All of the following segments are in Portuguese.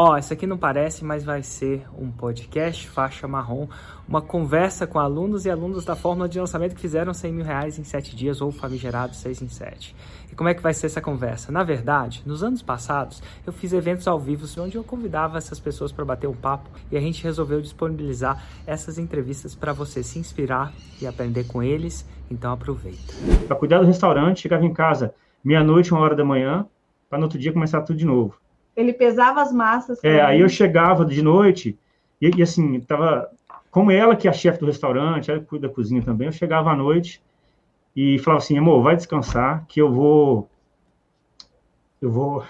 Ó, oh, isso aqui não parece, mas vai ser um podcast faixa marrom, uma conversa com alunos e alunos da fórmula de lançamento que fizeram 100 mil reais em 7 dias ou famigerado 6 em 7. E como é que vai ser essa conversa? Na verdade, nos anos passados, eu fiz eventos ao vivo onde eu convidava essas pessoas para bater um papo e a gente resolveu disponibilizar essas entrevistas para você se inspirar e aprender com eles. Então aproveita. Para cuidar do restaurante, chegava em casa meia-noite, uma hora da manhã, para no outro dia começar tudo de novo. Ele pesava as massas. É, aí eu chegava de noite e, e, assim, tava como ela que é a chefe do restaurante, ela cuida da cozinha também, eu chegava à noite e falava assim, amor, vai descansar que eu vou eu vou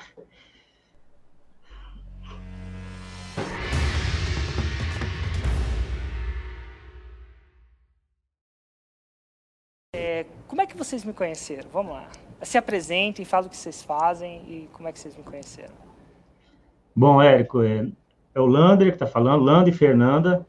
é, como é que vocês me conheceram? Vamos lá. Se apresentem, falem o que vocês fazem e como é que vocês me conheceram. Bom, Érico, é, é o Lander que está falando, Lander e Fernanda.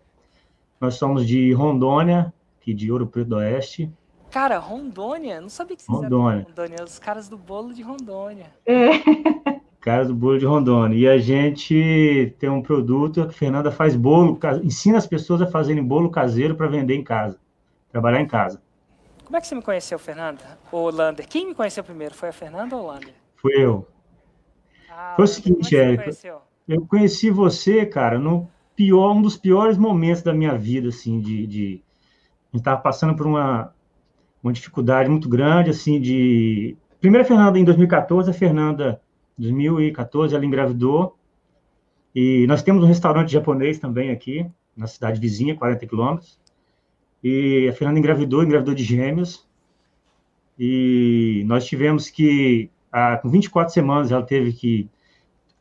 Nós somos de Rondônia, aqui de Ouro Preto do Oeste. Cara, Rondônia? Não sabia que vocês Rondônia. eram Rondônia. Os caras do bolo de Rondônia. É. Caras do bolo de Rondônia. E a gente tem um produto, a Fernanda faz bolo, ensina as pessoas a fazerem bolo caseiro para vender em casa, trabalhar em casa. Como é que você me conheceu, Fernanda? Ou Lander? Quem me conheceu primeiro? Foi a Fernanda ou o Lander? Fui eu. Ah, Foi o seguinte, Érico. Eu conheci você, cara, no pior, um dos piores momentos da minha vida, assim, de, de a gente estava passando por uma, uma dificuldade muito grande, assim, de primeira Fernanda em 2014, a Fernanda 2014 ela engravidou e nós temos um restaurante japonês também aqui na cidade vizinha, 40 quilômetros. E a Fernanda engravidou, engravidou de gêmeos. E nós tivemos que ah, com 24 semanas ela teve que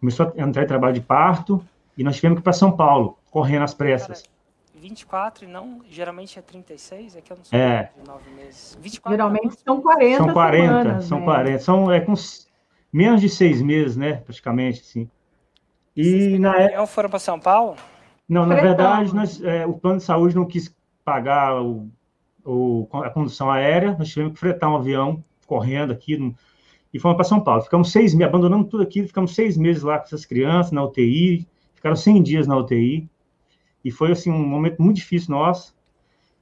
começou a entrar em trabalho de parto e nós tivemos que ir para São Paulo, correndo às pressas. Cara, 24 e não, geralmente é 36, é que eu não sei. É. De 9 meses. 24 geralmente são 40 São 40, semanas, são né? 40, são é com menos de seis meses, né, praticamente, assim. E na época... foram para São Paulo? Não, na verdade, nós, é, o plano de saúde não quis pagar o, o, a condução aérea, nós tivemos que fretar um avião correndo aqui, e fomos para São Paulo. Ficamos seis meses, abandonamos tudo aqui, ficamos seis meses lá com essas crianças na UTI, ficaram 100 dias na UTI, e foi, assim, um momento muito difícil nosso.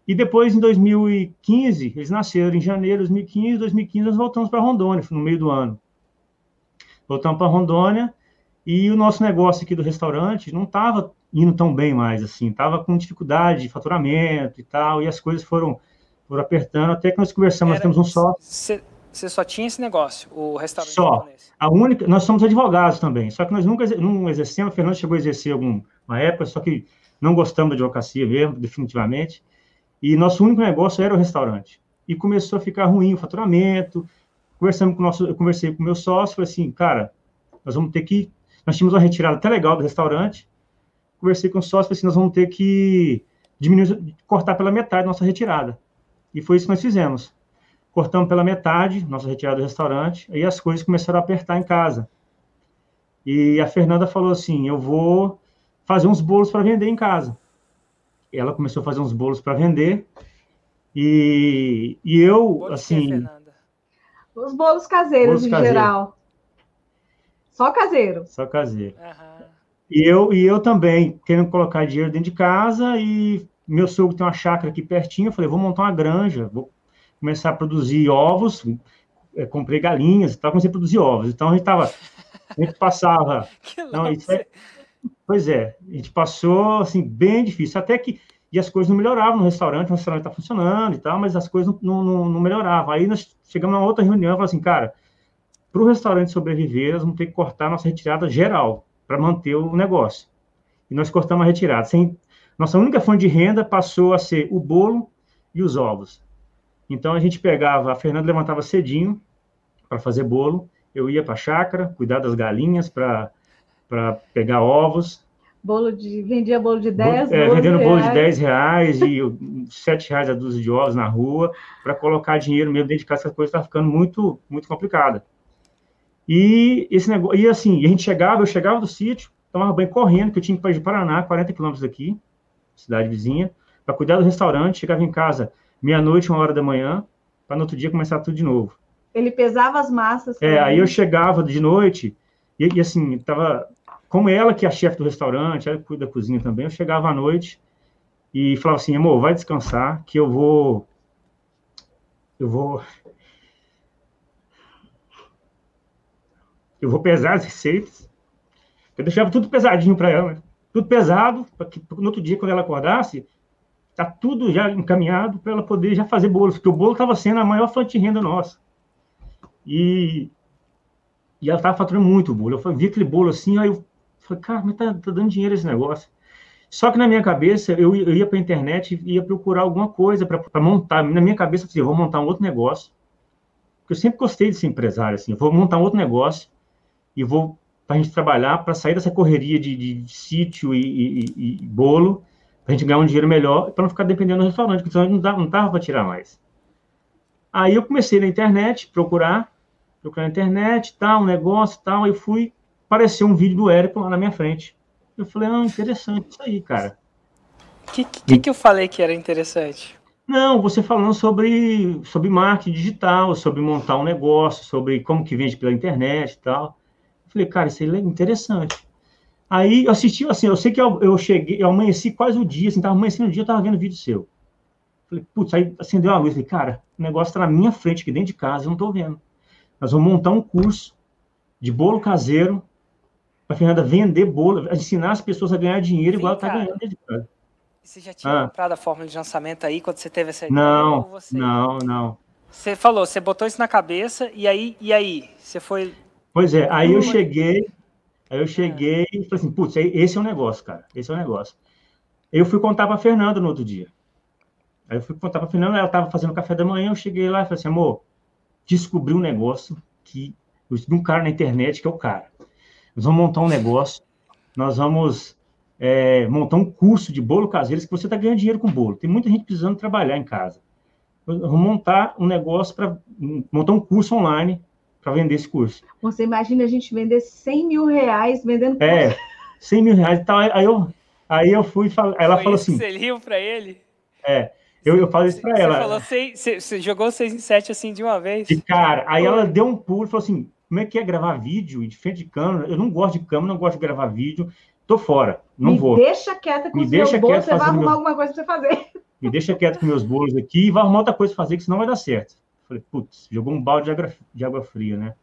E depois, em 2015, eles nasceram em janeiro de 2015, 2015 nós voltamos para Rondônia, no meio do ano. Voltamos para Rondônia, e o nosso negócio aqui do restaurante não estava indo tão bem mais, assim, estava com dificuldade de faturamento e tal, e as coisas foram, foram apertando, até que nós conversamos, Era, nós temos um sócio... Você só tinha esse negócio, o restaurante só. japonês? A única, nós somos advogados também, só que nós nunca não exercemos, o Fernando chegou a exercer alguma época, só que não gostamos da advocacia mesmo, definitivamente, e nosso único negócio era o restaurante. E começou a ficar ruim o faturamento, conversamos com o nosso, eu conversei com o meu sócio, falei assim, cara, nós vamos ter que, nós tínhamos uma retirada até legal do restaurante, conversei com o sócio, falei assim, nós vamos ter que diminuir, cortar pela metade nossa retirada. E foi isso que nós fizemos cortamos pela metade, nossa retirada do restaurante, e as coisas começaram a apertar em casa. E a Fernanda falou assim: Eu vou fazer uns bolos para vender em casa. E ela começou a fazer uns bolos para vender. E, e eu, assim. Os bolos caseiros, bolos em caseiro. geral. Só caseiro. Só caseiro. Uhum. E, eu, e eu também, querendo colocar dinheiro dentro de casa, e meu sogro tem uma chácara aqui pertinho. Eu falei: Vou montar uma granja, vou começar a produzir ovos, é, comprei galinhas e tal, comecei a produzir ovos. Então a gente tava, a gente passava. isso é, pois é, a gente passou assim bem difícil, até que e as coisas não melhoravam no restaurante, o restaurante está funcionando e tal, mas as coisas não, não, não melhoravam. Aí nós chegamos numa outra reunião e falamos assim, cara, para o restaurante sobreviver, nós vamos ter que cortar nossa retirada geral para manter o negócio. E nós cortamos a retirada. Sem, nossa única fonte de renda passou a ser o bolo e os ovos. Então a gente pegava, a Fernanda levantava cedinho para fazer bolo, eu ia para a chácara, cuidar das galinhas para pegar ovos. Bolo de, vendia bolo de 10 é, Vendendo bolo de 10 reais e 7 reais a dúzia de ovos na rua, para colocar dinheiro mesmo dentro de casa, essa coisa estava ficando muito, muito complicada. E esse negócio, e assim, a gente chegava, eu chegava do sítio, tomava banho correndo, que eu tinha que ir para Paraná, 40 quilômetros daqui, cidade vizinha, para cuidar do restaurante, chegava em casa meia-noite, uma hora da manhã, para no outro dia começar tudo de novo. Ele pesava as massas. É, aí eu chegava de noite e, e assim, tava como ela que é a chefe do restaurante, ela cuida da cozinha também, eu chegava à noite e falava assim, amor, vai descansar, que eu vou, eu vou, eu vou pesar as receitas. Eu deixava tudo pesadinho para ela, né? tudo pesado, para que no outro dia, quando ela acordasse, tá tudo já encaminhado para ela poder já fazer bolo, porque o bolo estava sendo a maior fonte de renda nossa. E, e ela estava faturando muito bolo. Eu vi aquele bolo assim, aí eu falei, cara, mas tá, tá dando dinheiro esse negócio. Só que na minha cabeça, eu, eu ia para a internet e ia procurar alguma coisa para montar. Na minha cabeça, eu falei, vou montar um outro negócio. Porque eu sempre gostei de ser empresário, assim. Eu vou montar um outro negócio e vou para a gente trabalhar, para sair dessa correria de, de, de sítio e, e, e bolo, a gente ganhar um dinheiro melhor, para não ficar dependendo do restaurante, porque senão não dava, não dava para tirar mais. Aí eu comecei na internet, procurar, procurar na internet, tal, um negócio, tal, aí fui, apareceu um vídeo do Érico lá na minha frente. Eu falei, ah, interessante isso aí, cara. O que, que, que eu falei que era interessante? Não, você falando sobre, sobre marketing digital, sobre montar um negócio, sobre como que vende pela internet e tal. Eu falei, cara, isso é interessante. Aí eu assisti, assim, eu sei que eu, eu cheguei, eu amanheci quase o dia, assim, tava amanhecendo o dia, eu tava vendo vídeo seu. Falei, putz, aí acendeu a luz, falei, cara, o negócio tá na minha frente aqui dentro de casa, eu não tô vendo. Nós vamos montar um curso de bolo caseiro para Fernanda vender bolo, ensinar as pessoas a ganhar dinheiro Vem, igual ela tá ganhando dentro de casa. Você já tinha ah. comprado a fórmula de lançamento aí quando você teve essa ideia? Não, você... não, não. Você falou, você botou isso na cabeça e aí, e aí? Você foi Pois é, aí eu cheguei, aí eu cheguei e falei assim, putz, esse é o um negócio, cara, esse é o um negócio. Eu fui contar para Fernanda no outro dia. Aí eu fui contar para Fernanda, ela estava fazendo café da manhã, eu cheguei lá e falei assim, amor, descobri um negócio que de um cara na internet que é o cara. Nós vamos montar um negócio, nós vamos é, montar um curso de bolo caseiro que você está ganhando dinheiro com bolo. Tem muita gente precisando trabalhar em casa. Vamos montar um negócio para montar um curso online para vender esse curso. Você imagina a gente vender 100 mil reais vendendo curso. É, 100 mil reais e tal. Aí eu, aí eu fui, ela Foi falou assim... Você riu para ele? É, eu, eu falei isso para ela. Você, falou seis, você, você jogou 6 em 7 assim de uma vez? E cara, aí ela deu um pulo e falou assim, como é que é gravar vídeo de frente de câmera? Eu não gosto de câmera, não gosto de gravar vídeo, tô fora, não Me vou. deixa quieta com Me deixa bolos, você vai arrumar meu... alguma coisa para você fazer. Me deixa quieto com meus bolos aqui e vai arrumar outra coisa para fazer, que senão vai dar certo. Falei, putz, jogou um balde de água, de água fria, né?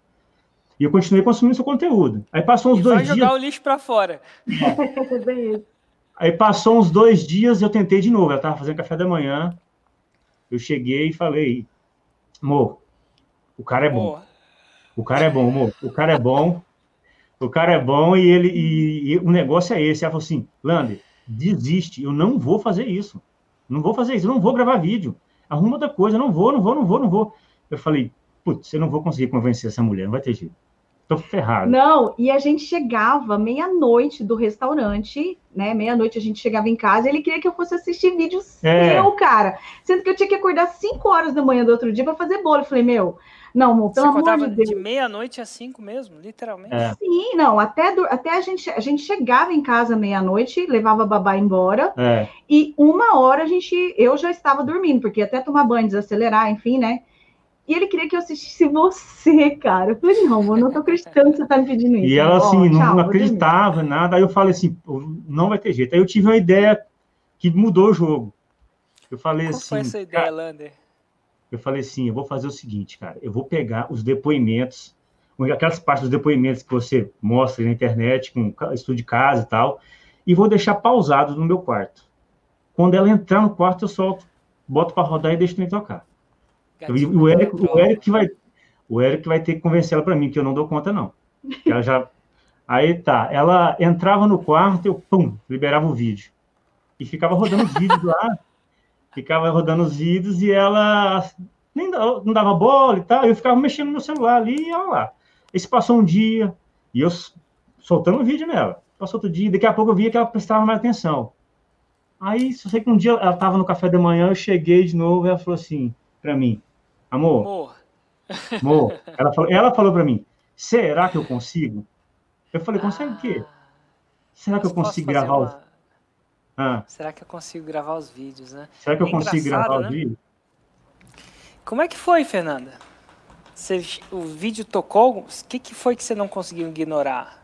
E eu continuei consumindo seu conteúdo. Aí passou uns e dois vai dias. jogar o lixo para fora. Aí passou uns dois dias e eu tentei de novo. Ela estava fazendo café da manhã. Eu cheguei e falei, amor, o cara é bom. O cara é bom, amor. O cara é bom. O cara é bom e ele e, e o negócio é esse. Ela falou assim, Lander, desiste. Eu não vou fazer isso. Não vou fazer isso. Eu não vou gravar vídeo. Arruma outra coisa. Não vou, não vou, não vou, não vou. Eu falei, putz, eu não vou conseguir convencer essa mulher. Não vai ter jeito. Tô ferrado. Não, e a gente chegava meia-noite do restaurante, né? Meia-noite a gente chegava em casa e ele queria que eu fosse assistir vídeo é. seu, cara. Sendo que eu tinha que acordar 5 horas da manhã do outro dia para fazer bolo. Eu falei, meu, não, amor, pelo Você amor de Deus. de meia-noite a 5 mesmo, literalmente? É. Sim, não, até, até a, gente, a gente chegava em casa meia-noite, levava a babá embora, é. e uma hora a gente, eu já estava dormindo, porque até tomar banho, desacelerar, enfim, né? E ele queria que eu assistisse você, cara. Eu falei, não, eu não tô acreditando que você tá me pedindo isso. E ela, assim, oh, não, não acreditava em nada. Aí eu falei assim, não vai ter jeito. Aí eu tive uma ideia que mudou o jogo. Eu falei Qual assim... foi essa ideia, Lander? Eu falei assim, eu vou fazer o seguinte, cara. Eu vou pegar os depoimentos, aquelas partes dos depoimentos que você mostra na internet, com estudo de casa e tal, e vou deixar pausado no meu quarto. Quando ela entrar no quarto, eu solto, boto para rodar e deixo nem tocar o Eric, o Eric vai, o Eric vai ter que convencer ela para mim que eu não dou conta não. Ela já, aí tá, ela entrava no quarto, eu pum, liberava o vídeo e ficava rodando os vídeos lá, ficava rodando os vídeos e ela nem não dava bola e tal, eu ficava mexendo no celular ali e ela lá. Esse passou um dia e eu soltando o vídeo nela. Passou outro dia, daqui a pouco eu via que ela prestava mais atenção. Aí, só sei que um dia ela estava no café da manhã, eu cheguei de novo e ela falou assim para mim: Amor. Amor. Amor. Ela falou, ela falou para mim: será que eu consigo? Eu falei: consegue ah, o quê? Será que eu consigo gravar uma... Ah. Será que eu consigo gravar os vídeos, né? Será que eu é consigo gravar né? os vídeos? Como é que foi, Fernanda? Você, o vídeo tocou? O que, que foi que você não conseguiu ignorar?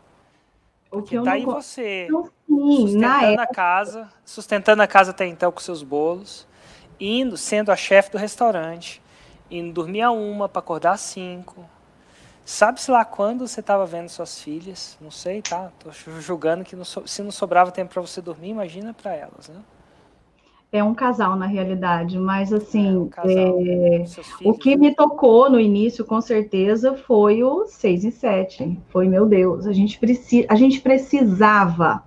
Porque tá aí você, então, sim, sustentando a casa, sustentando a casa até então com seus bolos, indo, sendo a chefe do restaurante, indo dormir a uma para acordar às cinco. Sabe-se lá quando você estava vendo suas filhas? Não sei, tá? Tô julgando que não so, se não sobrava tempo para você dormir, imagina para elas, né? É um casal na realidade, mas assim, é um casal, é... o que me tocou no início, com certeza, foi o 6 e 7. Foi, meu Deus, a gente, preci... a gente precisava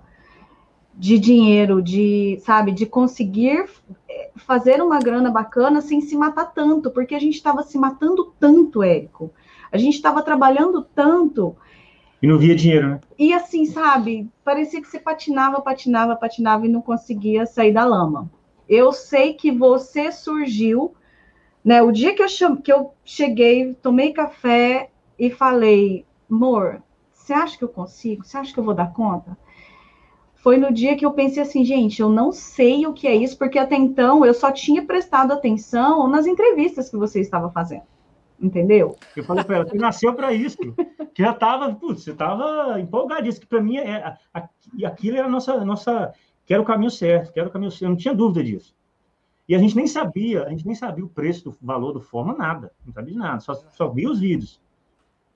de dinheiro, de, sabe, de conseguir é, fazer uma grana bacana sem se matar tanto, porque a gente estava se matando tanto, Érico. A gente estava trabalhando tanto. E não via dinheiro, né? E assim, sabe, parecia que você patinava, patinava, patinava e não conseguia sair da lama. Eu sei que você surgiu, né? O dia que eu, cham... que eu cheguei, tomei café e falei, amor, você acha que eu consigo? Você acha que eu vou dar conta? Foi no dia que eu pensei assim, gente, eu não sei o que é isso, porque até então eu só tinha prestado atenção nas entrevistas que você estava fazendo. Entendeu? Eu falei para ela, você nasceu para isso. Que já estava, putz, você estava empolgadíssimo, que para mim é, aquilo era a nossa, nossa que era o caminho certo, que era o caminho certo, eu não tinha dúvida disso. E a gente nem sabia, a gente nem sabia o preço do valor do forma, nada, não sabia de nada, só, só via os vídeos.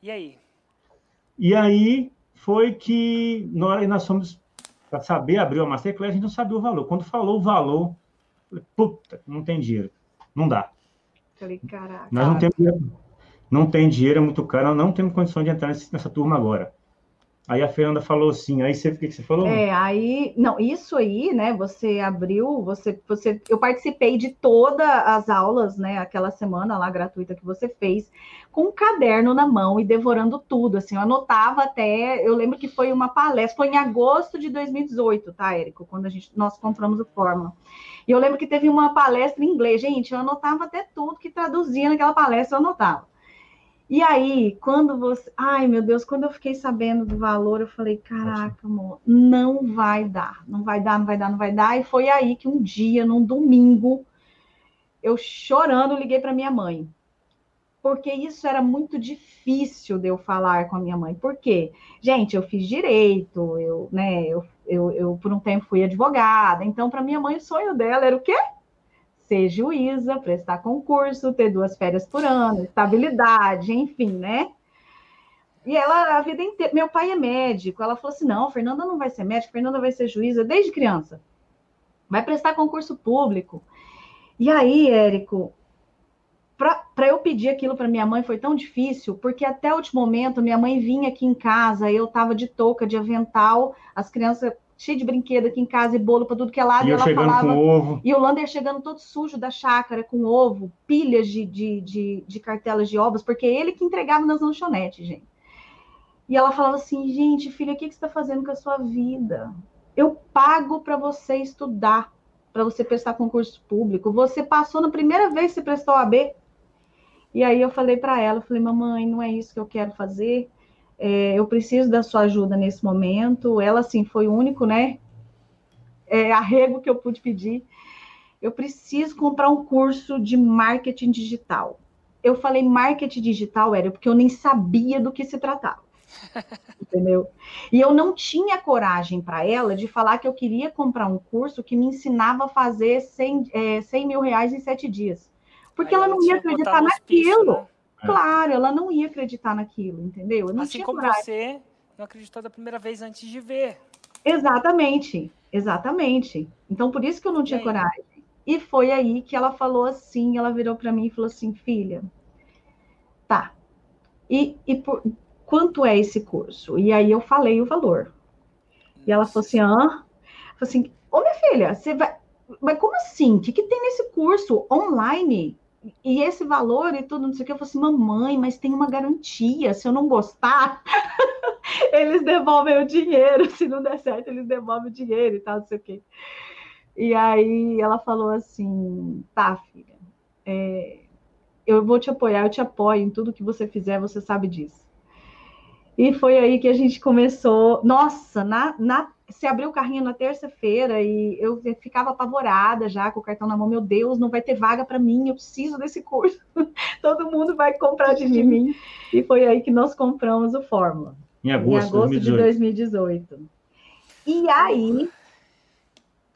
E aí? E aí foi que na hora que nós fomos para saber abrir a Masterclass, a gente não sabia o valor. Quando falou o valor, falei, puta, não tem dinheiro, não dá. Falei, caraca. Nós não temos dinheiro, não tem dinheiro, é muito caro, não temos condição de entrar nessa turma agora. Aí a Fernanda falou assim, aí você, o que, você falou? É, aí, não, isso aí, né, você abriu, você, você, eu participei de todas as aulas, né, aquela semana lá gratuita que você fez, com um caderno na mão e devorando tudo, assim, eu anotava até, eu lembro que foi uma palestra, foi em agosto de 2018, tá, Érico, quando a gente, nós compramos o Fórmula. E eu lembro que teve uma palestra em inglês, gente, eu anotava até tudo que traduzia naquela palestra, eu anotava. E aí, quando você. Ai, meu Deus, quando eu fiquei sabendo do valor, eu falei: caraca, amor, não vai dar, não vai dar, não vai dar, não vai dar. E foi aí que um dia, num domingo, eu chorando, liguei para minha mãe. Porque isso era muito difícil de eu falar com a minha mãe. Por quê? Gente, eu fiz direito, eu, né, eu, eu, eu por um tempo fui advogada. Então, para minha mãe, o sonho dela era o quê? Ser juíza, prestar concurso, ter duas férias por ano, estabilidade, enfim, né? E ela, a vida inteira, meu pai é médico, ela falou assim: não, Fernanda não vai ser médica, Fernanda vai ser juíza desde criança, vai prestar concurso público. E aí, Érico, para eu pedir aquilo para minha mãe foi tão difícil, porque até o último momento minha mãe vinha aqui em casa, eu estava de touca, de avental, as crianças cheio de brinquedo aqui em casa e bolo para tudo que é lado. E, e ela falava. E o Lander chegando todo sujo da chácara com ovo, pilhas de, de, de, de cartelas de ovos, porque é ele que entregava nas lanchonetes, gente. E ela falava assim: gente, filha, o que, que você está fazendo com a sua vida? Eu pago para você estudar, para você prestar concurso público. Você passou na primeira vez que você prestou a AB. E aí eu falei para ela, eu falei, mamãe, não é isso que eu quero fazer é, eu preciso da sua ajuda nesse momento. Ela, assim, foi o único, né, é, arrego que eu pude pedir. Eu preciso comprar um curso de marketing digital. Eu falei marketing digital, era porque eu nem sabia do que se tratava. Entendeu? E eu não tinha coragem para ela de falar que eu queria comprar um curso que me ensinava a fazer 100, é, 100 mil reais em sete dias. Porque Aí ela não ia acreditar naquilo. Piso, né? É. Claro, ela não ia acreditar naquilo, entendeu? Eu não assim como coragem. você não acreditou da primeira vez antes de ver. Exatamente, exatamente. Então, por isso que eu não tinha coragem. E foi aí que ela falou assim, ela virou para mim e falou assim, filha, tá, e, e por, quanto é esse curso? E aí eu falei o valor. E ela falou assim, ah, falou assim, ô minha filha, você vai, mas como assim? O que, que tem nesse curso online? E esse valor e tudo, não sei o que, eu falei assim, mamãe, mas tem uma garantia, se eu não gostar, eles devolvem o dinheiro, se não der certo, eles devolvem o dinheiro e tal, não sei o que. E aí ela falou assim, tá, filha, é, eu vou te apoiar, eu te apoio em tudo que você fizer, você sabe disso. E foi aí que a gente começou. Nossa, na, na se abriu o carrinho na terça-feira e eu ficava apavorada já com o cartão na mão. Meu Deus, não vai ter vaga para mim, eu preciso desse curso. Todo mundo vai comprar de mim. E foi aí que nós compramos o Fórmula. Em agosto, em agosto 2018. de 2018. E aí,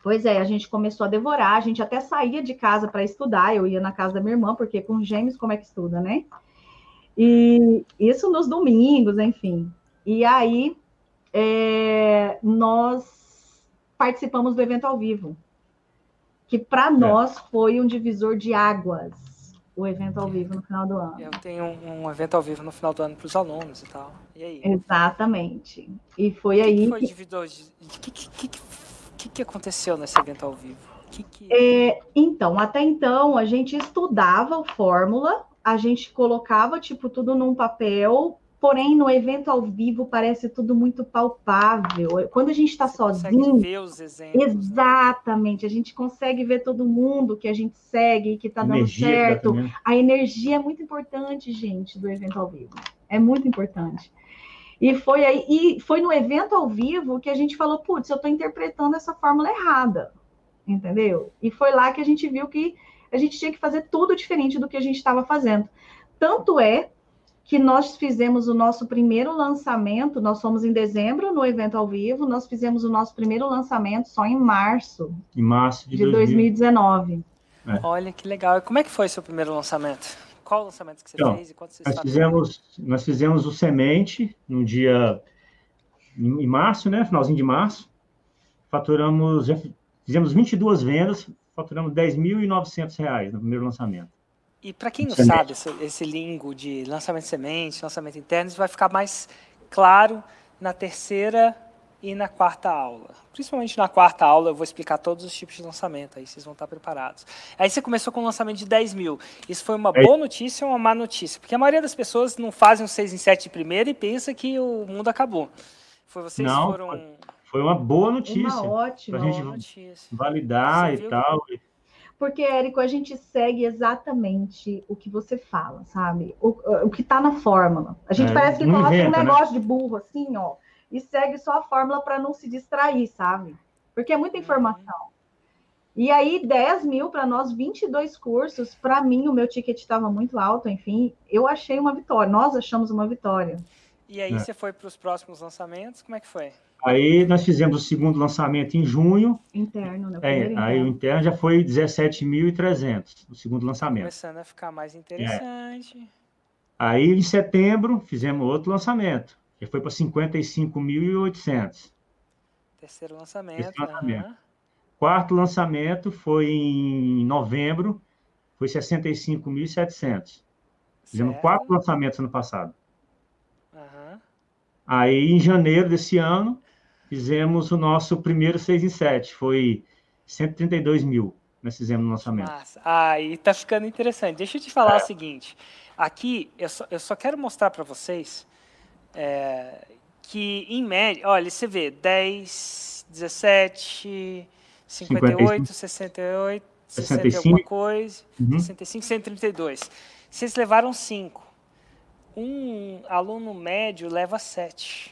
pois é, a gente começou a devorar, a gente até saía de casa para estudar, eu ia na casa da minha irmã, porque com gêmeos como é que estuda, né? E isso nos domingos, enfim. E aí, é, nós participamos do evento ao vivo, que para é. nós foi um divisor de águas o evento ao vivo no final do ano. Eu tenho um, um evento ao vivo no final do ano para os alunos e tal. E aí? Exatamente. E foi aí. O que, foi que... que, que, que, que aconteceu nesse evento ao vivo? Que que... É, então, até então a gente estudava a fórmula, a gente colocava tipo tudo num papel Porém, no evento ao vivo parece tudo muito palpável. Quando a gente está sozinho. Ver os exemplos, né? exatamente, né? a gente consegue ver todo mundo que a gente segue, que está dando certo. A energia é muito importante, gente, do evento ao vivo. É muito importante. E foi aí, e foi no evento ao vivo que a gente falou, putz, eu estou interpretando essa fórmula errada. Entendeu? E foi lá que a gente viu que a gente tinha que fazer tudo diferente do que a gente estava fazendo. Tanto é que nós fizemos o nosso primeiro lançamento, nós fomos em dezembro no evento ao vivo, nós fizemos o nosso primeiro lançamento só em março. Em março de, de 2019. É. Olha que legal. E como é que foi seu primeiro lançamento? Qual o lançamento que você então, fez e quanto você nós fizemos, nós fizemos o semente no dia em março, né? Finalzinho de março. Faturamos, fizemos 22 vendas, faturamos R$ 10.900 no primeiro lançamento. E para quem não sabe, esse, esse lingo de lançamento de semente, lançamento interno, isso vai ficar mais claro na terceira e na quarta aula. Principalmente na quarta aula eu vou explicar todos os tipos de lançamento, aí vocês vão estar preparados. Aí você começou com um lançamento de 10 mil. Isso foi uma é. boa notícia ou uma má notícia? Porque a maioria das pessoas não fazem um 6 em 7 de primeira e pensa que o mundo acabou. Foi vocês não, foram... Foi uma boa notícia. Uma ótima. Gente notícia. validar e tal. Porque, Érico, a gente segue exatamente o que você fala, sabe? O, o que está na fórmula. A gente é, parece que coloca inventa, um né? negócio né? de burro, assim, ó, e segue só a fórmula para não se distrair, sabe? Porque é muita uhum. informação. E aí, 10 mil para nós, 22 cursos. Para mim, o meu ticket estava muito alto, enfim, eu achei uma vitória. Nós achamos uma vitória. E aí, é. você foi para os próximos lançamentos? Como é que foi? Aí nós fizemos o segundo lançamento em junho. Interno, né? É, interno. aí o interno já foi 17.300, o segundo lançamento. Começando a ficar mais interessante. É. Aí em setembro fizemos outro lançamento, que foi para 55.800. Terceiro lançamento. Terceiro lançamento. Uhum. Quarto lançamento foi em novembro, foi 65.700. Fizemos quatro lançamentos ano passado. Uhum. Aí em janeiro desse ano fizemos o nosso primeiro 6 em 7, foi 132 mil nós fizemos no lançamento. Massa. Aí tá ficando interessante. Deixa eu te falar é. o seguinte, aqui eu só, eu só quero mostrar para vocês é, que em média, olha, você vê 10, 17, 58, 55. 68, 60 e alguma coisa, uhum. 65, 132. Vocês levaram 5. Um aluno médio leva 7.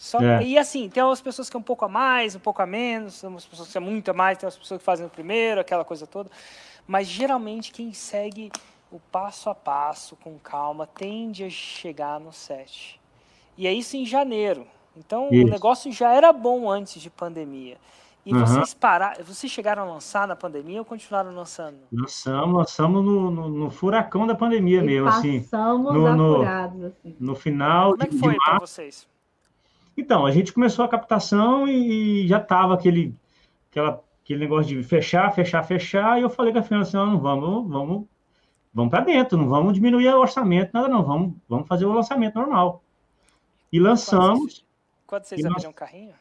Só, é. E assim, tem umas pessoas que é um pouco a mais, um pouco a menos, tem umas pessoas que é muito a mais, tem umas pessoas que fazem o primeiro, aquela coisa toda. Mas geralmente quem segue o passo a passo, com calma, tende a chegar no set. E é isso em janeiro. Então isso. o negócio já era bom antes de pandemia. E uhum. vocês pararam, vocês chegaram a lançar na pandemia ou continuaram lançando? Lançamos, lançamos no, no, no furacão da pandemia e mesmo, assim. Passamos no, apurados, assim. No final. Como é que foi para vocês? Então, a gente começou a captação e já estava aquele, aquela, aquele negócio de fechar, fechar, fechar, e eu falei com a Fernanda assim, não, vamos, vamos, vamos para dentro, não vamos diminuir o orçamento, nada não, vamos, vamos fazer o lançamento normal. E lançamos... Quando vocês abriram nós, o carrinho?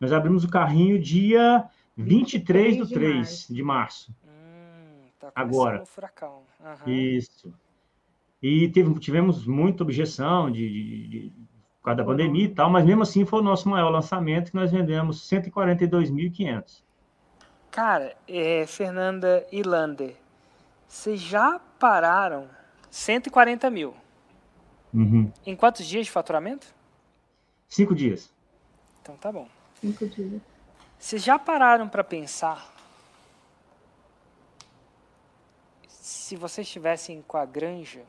Nós abrimos o carrinho dia 23 do 3 março. de março. Hum, tá Agora. O furacão. Uhum. Isso. E teve, tivemos muita objeção de, de, de por causa da pandemia e tal, mas mesmo assim foi o nosso maior lançamento, que nós vendemos 142.500. Cara, é, Fernanda e Lander, vocês já pararam 140 mil? Uhum. Em quantos dias de faturamento? Cinco dias. Então tá bom. Cinco dias. Vocês já pararam para pensar se vocês estivessem com a granja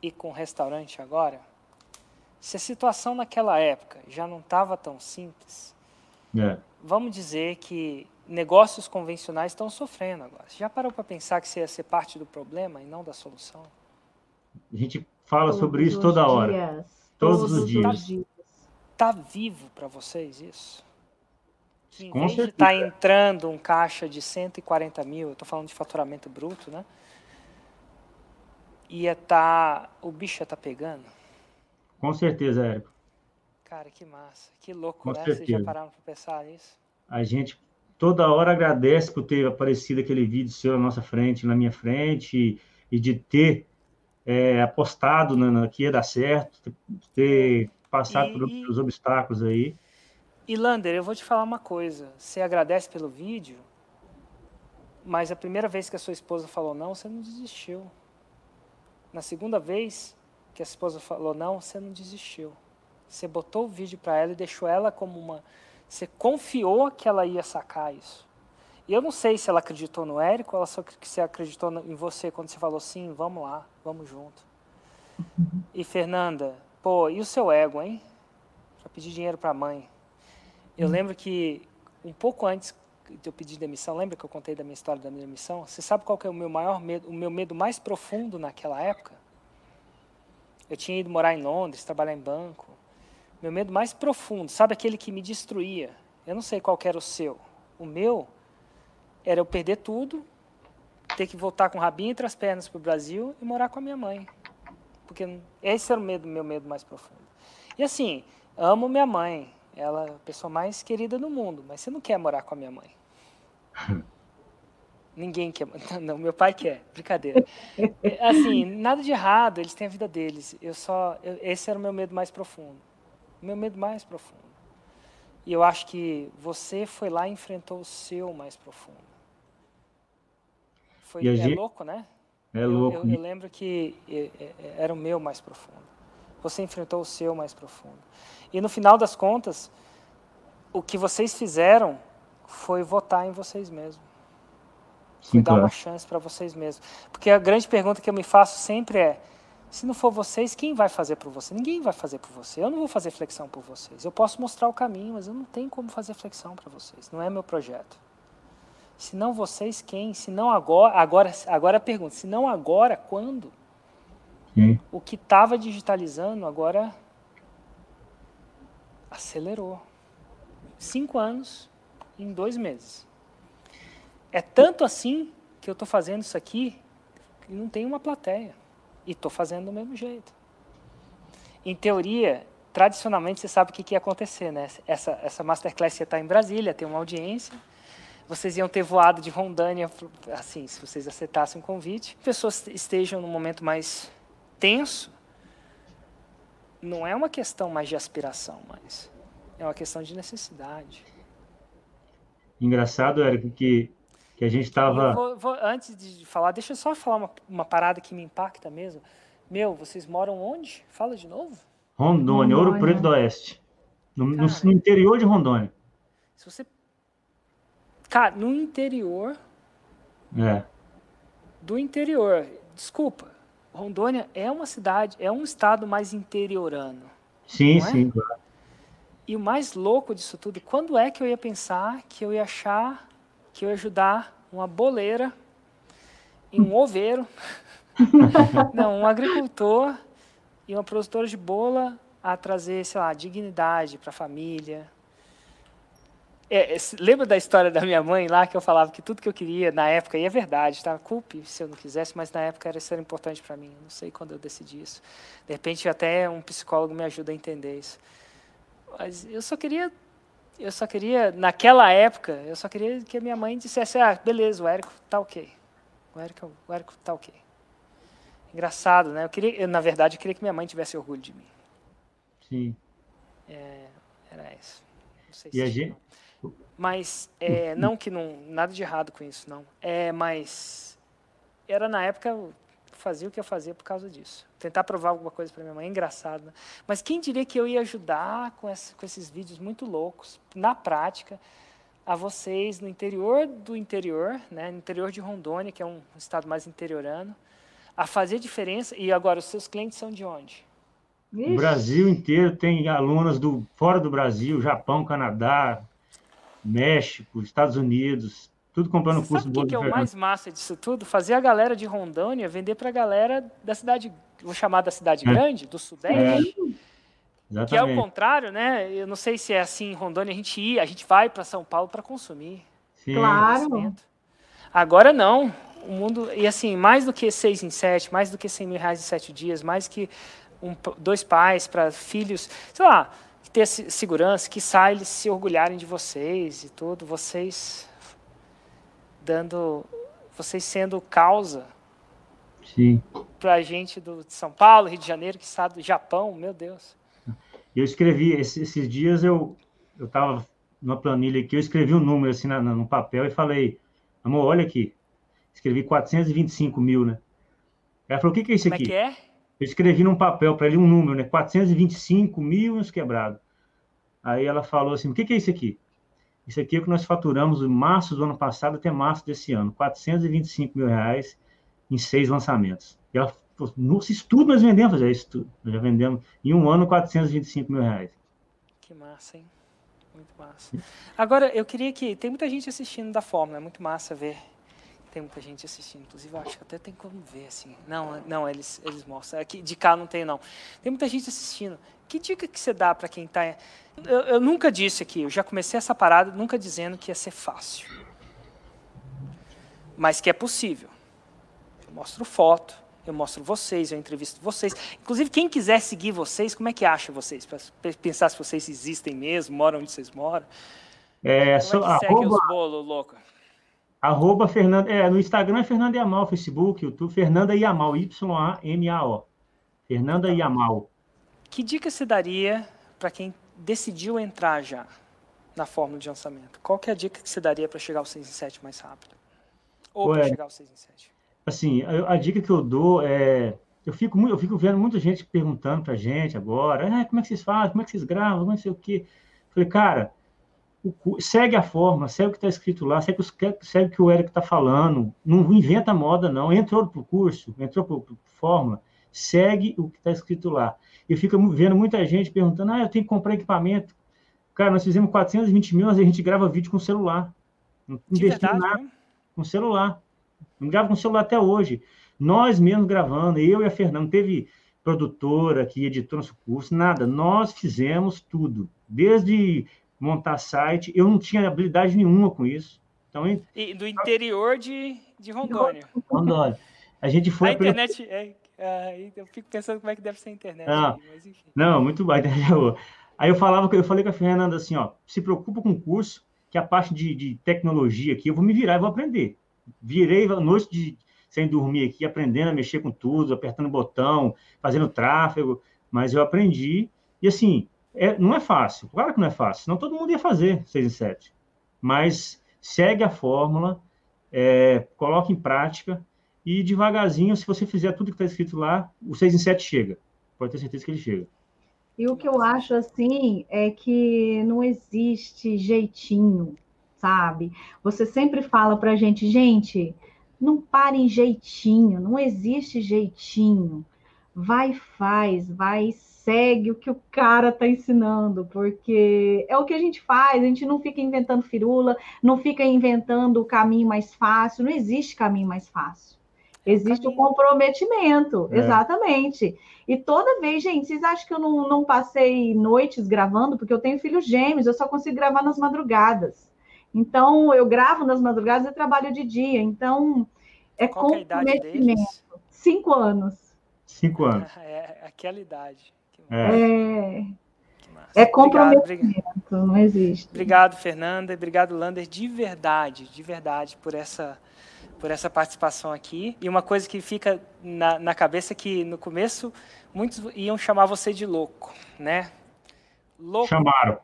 e com o restaurante agora? Se a situação naquela época já não estava tão simples, é. vamos dizer que negócios convencionais estão sofrendo agora. Você já parou para pensar que você ia ser parte do problema e não da solução? A gente fala Todos sobre isso toda hora. Todos, Todos os dias. Está vivo para vocês isso? Em Com vez certeza. de estar tá entrando um caixa de 140 mil, eu estou falando de faturamento bruto, né? Ia. Tá, o bicho ia estar tá pegando. Com certeza, Érico. Cara, que massa. Que louco, Com né? Certeza. Vocês já pararam para pensar nisso? A gente toda hora agradece por ter aparecido aquele vídeo seu na nossa frente, na minha frente, e, e de ter é, apostado na, na, que ia dar certo, ter passado e, por e, os obstáculos aí. E Lander, eu vou te falar uma coisa. Você agradece pelo vídeo, mas a primeira vez que a sua esposa falou não, você não desistiu. Na segunda vez que a esposa falou não, você não desistiu. Você botou o vídeo para ela e deixou ela como uma. Você confiou que ela ia sacar isso. E eu não sei se ela acreditou no Érico ou ela só que se acreditou em você quando você falou sim, vamos lá, vamos junto. E Fernanda, pô, e o seu ego, hein? Para pedir dinheiro para a mãe. Eu lembro que um pouco antes de eu pedir demissão, lembra que eu contei da minha história da minha demissão? Você sabe qual que é o meu maior medo, o meu medo mais profundo naquela época? Eu tinha ido morar em Londres, trabalhar em banco. Meu medo mais profundo, sabe aquele que me destruía? Eu não sei qual era o seu. O meu era eu perder tudo, ter que voltar com o rabinho entre as pernas para o Brasil e morar com a minha mãe. Porque esse era o medo, meu medo mais profundo. E assim, amo minha mãe, ela é a pessoa mais querida do mundo, mas você não quer morar com a minha mãe. Ninguém quer. Não, meu pai quer. Brincadeira. É, assim, nada de errado, eles têm a vida deles. Eu só. Eu, esse era o meu medo mais profundo. O meu medo mais profundo. E eu acho que você foi lá e enfrentou o seu mais profundo. Foi, é gente... louco, né? É louco. Eu, eu, eu lembro que era o meu mais profundo. Você enfrentou o seu mais profundo. E no final das contas, o que vocês fizeram foi votar em vocês mesmos. Foi dar uma chance para vocês mesmos. Porque a grande pergunta que eu me faço sempre é: se não for vocês, quem vai fazer por você? Ninguém vai fazer por você. Eu não vou fazer flexão por vocês. Eu posso mostrar o caminho, mas eu não tenho como fazer flexão para vocês. Não é meu projeto. Se não vocês, quem? Se não agora, agora, agora a pergunta, se não agora, quando? Sim. O que estava digitalizando agora acelerou. Cinco anos em dois meses. É tanto assim que eu estou fazendo isso aqui que não tem uma plateia. E estou fazendo do mesmo jeito. Em teoria, tradicionalmente você sabe o que, que ia acontecer, né? Essa, essa masterclass ia estar em Brasília, ter uma audiência. Vocês iam ter voado de Rondônia, assim, se vocês aceitassem o convite. Pessoas estejam num momento mais tenso, não é uma questão mais de aspiração, mas é uma questão de necessidade. Engraçado, Érico, que, que a gente estava. Antes de falar, deixa eu só falar uma, uma parada que me impacta mesmo. Meu, vocês moram onde? Fala de novo. Rondônia, Ouro Preto do Oeste. No, no, no, interior de Rondônia. Se você. Cara, no interior. É. Do interior. Desculpa. Rondônia é uma cidade, é um estado mais interiorano. Sim, é? sim, claro. E o mais louco disso tudo, quando é que eu ia pensar que eu ia achar que eu ajudar uma boleira e um oveiro, não, um agricultor e uma produtora de bola a trazer, sei lá, dignidade para a família, é, lembra da história da minha mãe lá, que eu falava que tudo que eu queria na época, e é verdade, tá? Culpe se eu não quisesse, mas na época era, isso era importante para mim. Não sei quando eu decidi isso. De repente, até um psicólogo me ajuda a entender isso. Mas eu só queria, eu só queria, naquela época, eu só queria que a minha mãe dissesse: ah, beleza, o Érico tá ok. O Érico, o Érico tá ok. Engraçado, né? Eu queria, eu, na verdade, eu queria que minha mãe tivesse orgulho de mim. Sim. É, era isso. Não sei e se a gente, mas, é, não que não, nada de errado com isso, não. É, mas era na época fazia o que eu fazia por causa disso. Tentar provar alguma coisa para minha mãe, é engraçado. Né? Mas quem diria que eu ia ajudar com, essa, com esses vídeos muito loucos, na prática, a vocês no interior do interior, né, no interior de Rondônia, que é um estado mais interiorano, a fazer diferença. E agora, os seus clientes são de onde? O Brasil inteiro tem alunas do fora do Brasil, Japão, Canadá, México, Estados Unidos, tudo comprando Você curso sabe O que, que é o mais massa disso tudo? Fazer a galera de Rondônia vender para a galera da cidade, vou chamar da cidade é. grande, do Sudeste. É. Que é o contrário, né? Eu não sei se é assim em Rondônia, a gente ia, a gente vai para São Paulo para consumir. Sim. Claro. Agora não. O mundo. E assim, mais do que seis em sete, mais do que cem mil reais em sete dias, mais que um, dois pais para filhos, sei lá, ter segurança, que sai eles se orgulharem de vocês e tudo, vocês dando, vocês sendo causa para a gente do, de São Paulo, Rio de Janeiro, que está do Japão, meu Deus. Eu escrevi, esses, esses dias eu eu estava numa planilha aqui, eu escrevi um número assim na, no papel e falei, amor, olha aqui, escrevi 425 mil, né? Ela falou, o que, que é isso Como aqui? É que é? Eu escrevi num papel para ele um número, né? 425 mil e uns quebrados. Aí ela falou assim: o que, que é isso aqui? Isso aqui é o que nós faturamos em março do ano passado até março desse ano: 425 mil reais em seis lançamentos. E ela isso tudo nós vendemos, já isso tudo. Já vendemos em um ano 425 mil reais. Que massa, hein? Muito massa. Agora, eu queria que. Tem muita gente assistindo da Fórmula, é muito massa ver tem muita gente assistindo. Inclusive, eu acho que até tem como ver, assim. Não, não, eles, eles mostram. Aqui, de cá não tem, não. Tem muita gente assistindo. Que dica que você dá para quem está... Eu, eu nunca disse aqui, eu já comecei essa parada nunca dizendo que ia ser fácil. Mas que é possível. Eu mostro foto, eu mostro vocês, eu entrevisto vocês. Inclusive, quem quiser seguir vocês, como é que acha vocês? Para pensar se vocês existem mesmo, moram onde vocês moram. É, como é que segue arroba, os bolos, louco? Arroba Fernanda, é, no Instagram é Fernanda Yamal, Facebook, YouTube, Fernanda Yamal, Y-A-M-A-O. Fernanda Yamal. Que dica você daria para quem decidiu entrar já na fórmula de lançamento? Qual que é a dica que você daria para chegar ao 6 em 7 mais rápido? Ou para chegar ao 6 em 7? Assim, a, a, dica que eu dou é... Eu fico, eu fico vendo muita gente perguntando para gente agora, ah, como é que vocês fazem, como é que vocês gravam, que sei o quê. falei, cara, segue a forma, segue o que está escrito lá, segue, segue o que o Eric está falando, não inventa moda, não. Entrou para o curso, entrou para a fórmula, segue o que está escrito lá. Eu fico vendo muita gente perguntando, ah, eu tenho que comprar equipamento. Cara, nós fizemos 420 mil, mas a gente grava vídeo com celular. Não investimos nada né? com celular. Não grava com celular até hoje. Nós mesmos gravando, eu e a Fernanda, teve produtora que editou nosso curso, nada. Nós fizemos tudo. Desde montar site. Eu não tinha habilidade nenhuma com isso. Então, e do interior de, de Rondônia. Rondônia. A gente foi. A internet. É, é, eu fico pensando como é que deve ser a internet. Aí, enfim. não muito bem. Aí eu falava eu falei com a Fernanda assim, ó, se preocupa com o curso, que a parte de, de tecnologia aqui eu vou me virar e vou aprender. Virei a noite de, sem dormir aqui, aprendendo a mexer com tudo, apertando botão, fazendo tráfego, mas eu aprendi. E assim, é, não é fácil, claro que não é fácil, senão todo mundo ia fazer 6 em 7. Mas segue a fórmula, é, coloque em prática e devagarzinho, se você fizer tudo que está escrito lá, o 6 em 7 chega. Pode ter certeza que ele chega. E o que eu acho assim é que não existe jeitinho, sabe? Você sempre fala pra gente, gente, não pare em jeitinho, não existe jeitinho. Vai, faz, vai, segue o que o cara está ensinando, porque é o que a gente faz, a gente não fica inventando firula, não fica inventando o caminho mais fácil, não existe caminho mais fácil. É existe o, o comprometimento, é. exatamente. E toda vez, gente, vocês acham que eu não, não passei noites gravando? Porque eu tenho filhos gêmeos, eu só consigo gravar nas madrugadas. Então, eu gravo nas madrugadas e trabalho de dia. Então, é Qual comprometimento. É Cinco anos. Cinco anos. É aquela idade. É, é comprometimento, obrigado, não existe. Obrigado, Fernanda, obrigado, Lander, de verdade, de verdade, por essa, por essa participação aqui. E uma coisa que fica na, na cabeça é que no começo muitos iam chamar você de louco, né? Louco. Chamaram.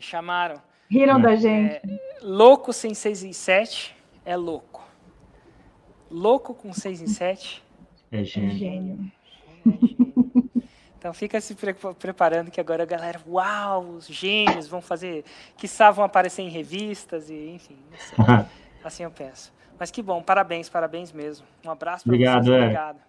Chamaram. Riram é. da gente. É, louco sem seis em sete é louco. Louco com seis em sete é gênio. É gênio. É gênio. Então fica se pre preparando que agora a galera, uau, os gênios vão fazer, que vão aparecer em revistas e enfim, assim eu penso. Mas que bom, parabéns, parabéns mesmo. Um abraço para vocês. É. Obrigado.